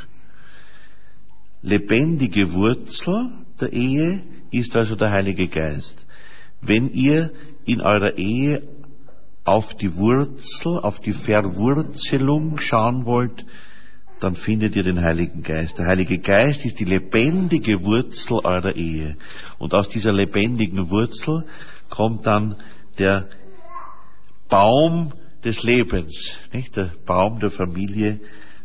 Lebendige Wurzel der Ehe ist also der Heilige Geist. Wenn ihr in eurer Ehe auf die Wurzel, auf die Verwurzelung schauen wollt, dann findet ihr den Heiligen Geist. Der Heilige Geist ist die lebendige Wurzel eurer Ehe. Und aus dieser lebendigen Wurzel kommt dann der Baum des Lebens, nicht der Baum der Familie,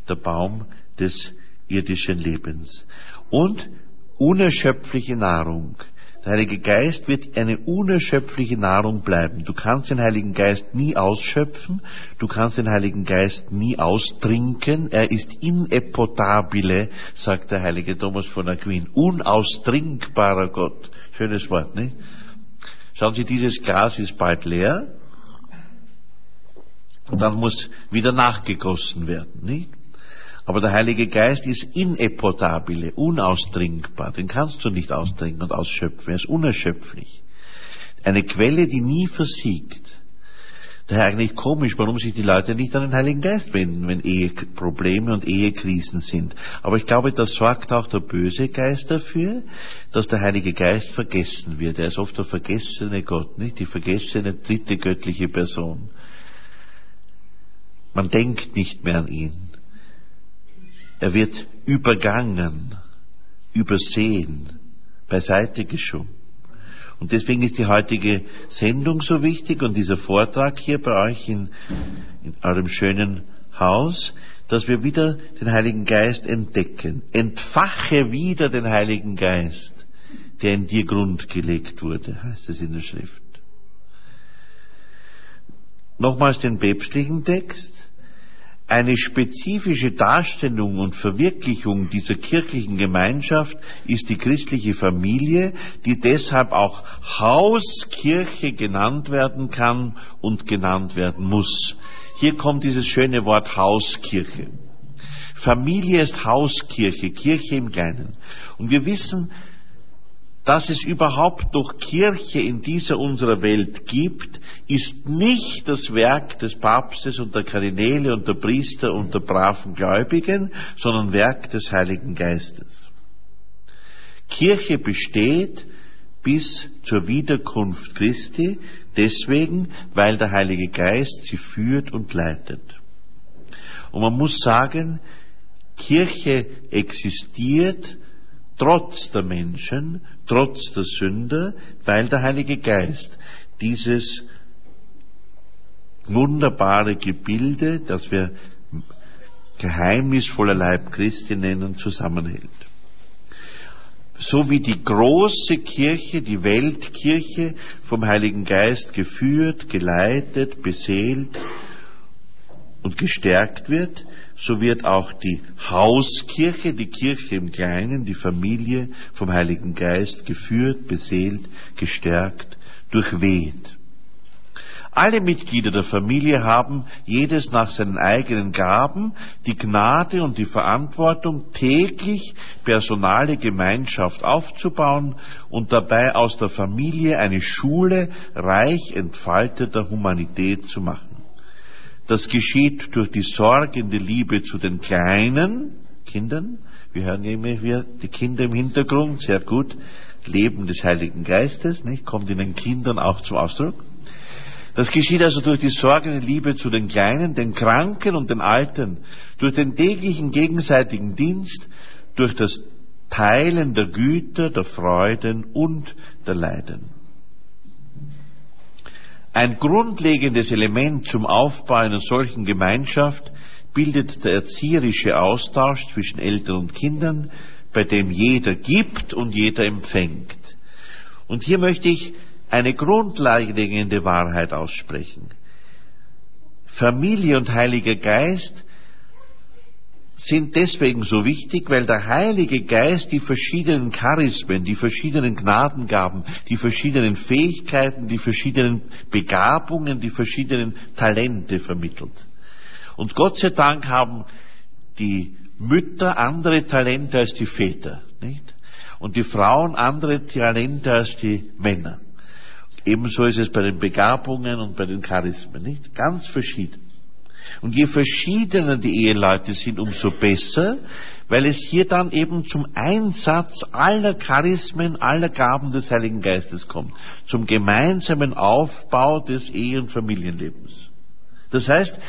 der Baum des irdischen Lebens. Und unerschöpfliche Nahrung. Der Heilige Geist wird eine unerschöpfliche Nahrung bleiben. Du kannst den Heiligen Geist nie ausschöpfen, du kannst den Heiligen Geist nie austrinken. Er ist inepotabile, sagt der heilige Thomas von Aquin. Unaustrinkbarer Gott. Schönes Wort, nicht? Schauen Sie, dieses Glas ist bald leer. Und dann muss wieder nachgegossen werden, nicht? Aber der Heilige Geist ist inepotabile, unaustrinkbar. Den kannst du nicht austrinken und ausschöpfen. Er ist unerschöpflich. Eine Quelle, die nie versiegt. Daher eigentlich komisch, warum sich die Leute nicht an den Heiligen Geist wenden, wenn Eheprobleme und Ehekrisen sind. Aber ich glaube, das sorgt auch der böse Geist dafür, dass der Heilige Geist vergessen wird. Er ist oft der vergessene Gott, nicht? Die vergessene dritte göttliche Person. Man denkt nicht mehr an ihn. Er wird übergangen, übersehen, beiseite geschoben. Und deswegen ist die heutige Sendung so wichtig und dieser Vortrag hier bei euch in, in eurem schönen Haus, dass wir wieder den Heiligen Geist entdecken. Entfache wieder den Heiligen Geist, der in dir grundgelegt wurde, heißt es in der Schrift. Nochmals den päpstlichen Text eine spezifische Darstellung und Verwirklichung dieser kirchlichen Gemeinschaft ist die christliche Familie, die deshalb auch Hauskirche genannt werden kann und genannt werden muss. Hier kommt dieses schöne Wort Hauskirche. Familie ist Hauskirche, Kirche im Kleinen. Und wir wissen, dass es überhaupt noch Kirche in dieser unserer Welt gibt, ist nicht das Werk des Papstes und der Kardinäle und der Priester und der braven Gläubigen, sondern Werk des Heiligen Geistes. Kirche besteht bis zur Wiederkunft Christi, deswegen, weil der Heilige Geist sie führt und leitet. Und man muss sagen, Kirche existiert trotz der Menschen, trotz der Sünder, weil der Heilige Geist dieses wunderbare Gebilde, das wir geheimnisvoller Leib Christi nennen, zusammenhält. So wie die große Kirche, die Weltkirche vom Heiligen Geist geführt, geleitet, beseelt und gestärkt wird, so wird auch die Hauskirche, die Kirche im Kleinen, die Familie vom Heiligen Geist geführt, beseelt, gestärkt, durchweht. Alle Mitglieder der Familie haben jedes nach seinen eigenen Gaben die Gnade und die Verantwortung, täglich personale Gemeinschaft aufzubauen und dabei aus der Familie eine Schule reich entfalteter Humanität zu machen. Das geschieht durch die sorgende Liebe zu den kleinen Kindern. Wir hören immer wieder die Kinder im Hintergrund, sehr gut. Leben des Heiligen Geistes, nicht? Kommt in den Kindern auch zum Ausdruck. Das geschieht also durch die sorgende Liebe zu den Kleinen, den Kranken und den Alten, durch den täglichen gegenseitigen Dienst, durch das Teilen der Güter, der Freuden und der Leiden. Ein grundlegendes Element zum Aufbau einer solchen Gemeinschaft bildet der erzieherische Austausch zwischen Eltern und Kindern, bei dem jeder gibt und jeder empfängt. Und hier möchte ich eine grundlegende Wahrheit aussprechen. Familie und Heiliger Geist sind deswegen so wichtig, weil der Heilige Geist die verschiedenen Charismen, die verschiedenen Gnadengaben, die verschiedenen Fähigkeiten, die verschiedenen Begabungen, die verschiedenen Talente vermittelt. Und Gott sei Dank haben die Mütter andere Talente als die Väter, nicht? Und die Frauen andere Talente als die Männer. Ebenso ist es bei den Begabungen und bei den Charismen, nicht? Ganz verschieden. Und je verschiedener die Eheleute sind, umso besser, weil es hier dann eben zum Einsatz aller Charismen, aller Gaben des Heiligen Geistes kommt, zum gemeinsamen Aufbau des Ehe- und Familienlebens. Das heißt,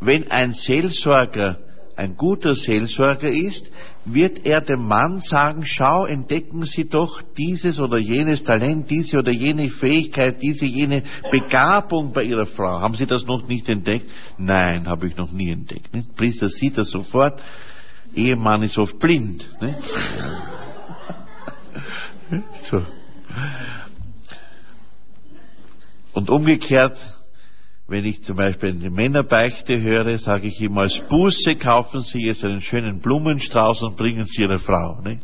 wenn ein Seelsorger ein guter Seelsorger ist, wird er dem Mann sagen, schau, entdecken Sie doch dieses oder jenes Talent, diese oder jene Fähigkeit, diese jene Begabung bei Ihrer Frau. Haben Sie das noch nicht entdeckt? Nein, habe ich noch nie entdeckt. Nicht? Priester sieht das sofort. Ehemann ist oft blind. So. Und umgekehrt, wenn ich zum Beispiel eine Männerbeichte höre, sage ich ihm als Buße kaufen Sie jetzt einen schönen Blumenstrauß und bringen Sie Ihre Frau. Nicht?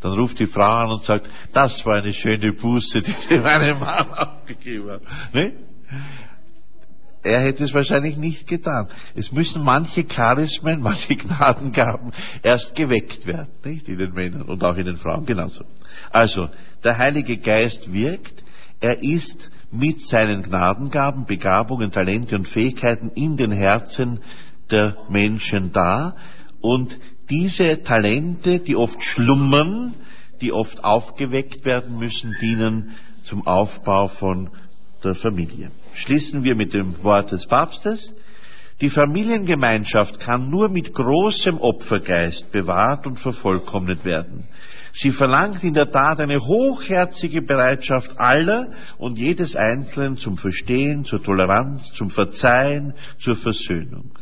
Dann ruft die Frau an und sagt, das war eine schöne Buße, die Sie meinem Mann aufgegeben haben. Nicht? Er hätte es wahrscheinlich nicht getan. Es müssen manche Charismen, manche Gnadengaben erst geweckt werden, nicht? In den Männern und auch in den Frauen genauso. Also, der Heilige Geist wirkt, er ist mit seinen Gnadengaben, Begabungen, Talente und Fähigkeiten in den Herzen der Menschen dar. Und diese Talente, die oft schlummern, die oft aufgeweckt werden müssen, dienen zum Aufbau von der Familie. Schließen wir mit dem Wort des Papstes. Die Familiengemeinschaft kann nur mit großem Opfergeist bewahrt und vervollkommnet werden. Sie verlangt in der Tat eine hochherzige Bereitschaft aller und jedes Einzelnen zum Verstehen, zur Toleranz, zum Verzeihen, zur Versöhnung.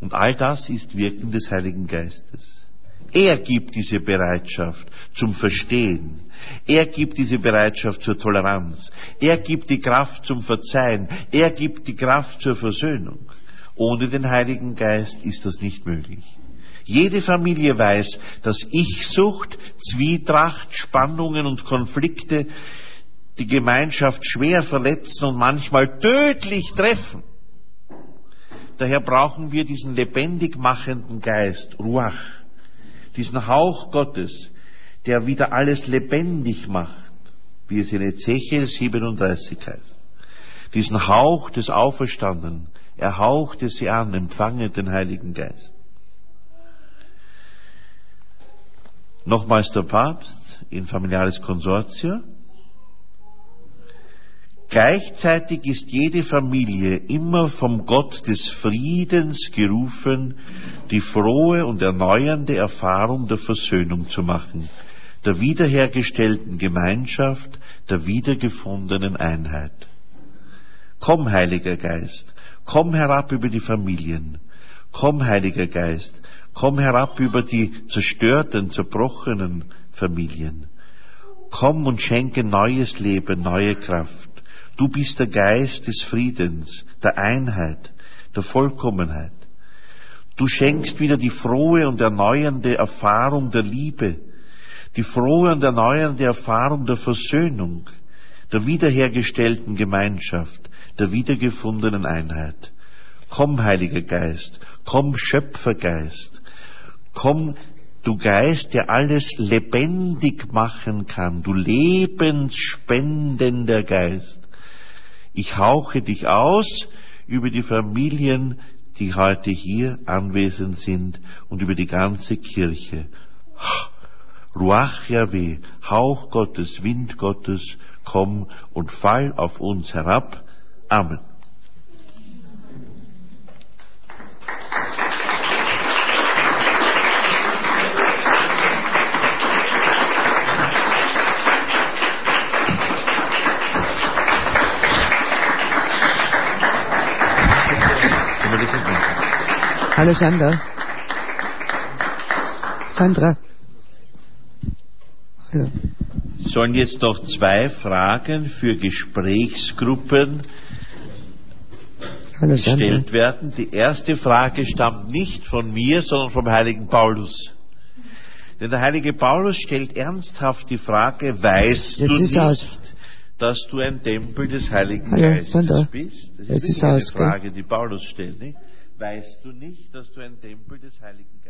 Und all das ist Wirken des Heiligen Geistes. Er gibt diese Bereitschaft zum Verstehen. Er gibt diese Bereitschaft zur Toleranz. Er gibt die Kraft zum Verzeihen. Er gibt die Kraft zur Versöhnung. Ohne den Heiligen Geist ist das nicht möglich. Jede Familie weiß, dass Ich-Sucht, Zwietracht, Spannungen und Konflikte die Gemeinschaft schwer verletzen und manchmal tödlich treffen. Daher brauchen wir diesen lebendig machenden Geist, Ruach, diesen Hauch Gottes, der wieder alles lebendig macht, wie es in Ezechiel 37 heißt. Diesen Hauch des Auferstandenen, er hauchte sie an, empfange den Heiligen Geist. Nochmals der Papst in Familiaris Consortia. Gleichzeitig ist jede Familie immer vom Gott des Friedens gerufen, die frohe und erneuernde Erfahrung der Versöhnung zu machen, der wiederhergestellten Gemeinschaft, der wiedergefundenen Einheit. Komm, Heiliger Geist, komm herab über die Familien, komm, Heiliger Geist, komm herab über die zerstörten, zerbrochenen Familien. Komm und schenke neues Leben, neue Kraft. Du bist der Geist des Friedens, der Einheit, der Vollkommenheit. Du schenkst wieder die frohe und erneuernde Erfahrung der Liebe, die frohe und erneuernde Erfahrung der Versöhnung, der wiederhergestellten Gemeinschaft, der wiedergefundenen Einheit. Komm, Heiliger Geist, komm, Schöpfergeist, komm, du Geist, der alles lebendig machen kann, du lebensspendender Geist. Ich hauche dich aus über die Familien, die heute hier anwesend sind und über die ganze Kirche. Ruach Yahweh, Hauch Gottes, Wind Gottes, komm und fall auf uns herab. Amen. Hallo Sandra. Sandra. Hallo. Sollen jetzt noch zwei Fragen für Gesprächsgruppen Hallo Sandra. gestellt werden. Die erste Frage stammt nicht von mir, sondern vom heiligen Paulus. Denn der heilige Paulus stellt ernsthaft die Frage, weißt Jetzt du nicht, aus. dass du ein Tempel des Heiligen Hallo, Geistes Sandra. bist? Das ist ist eine aus? Frage, die Paulus stellt. Nicht? Weißt du nicht, dass du ein Tempel des Heiligen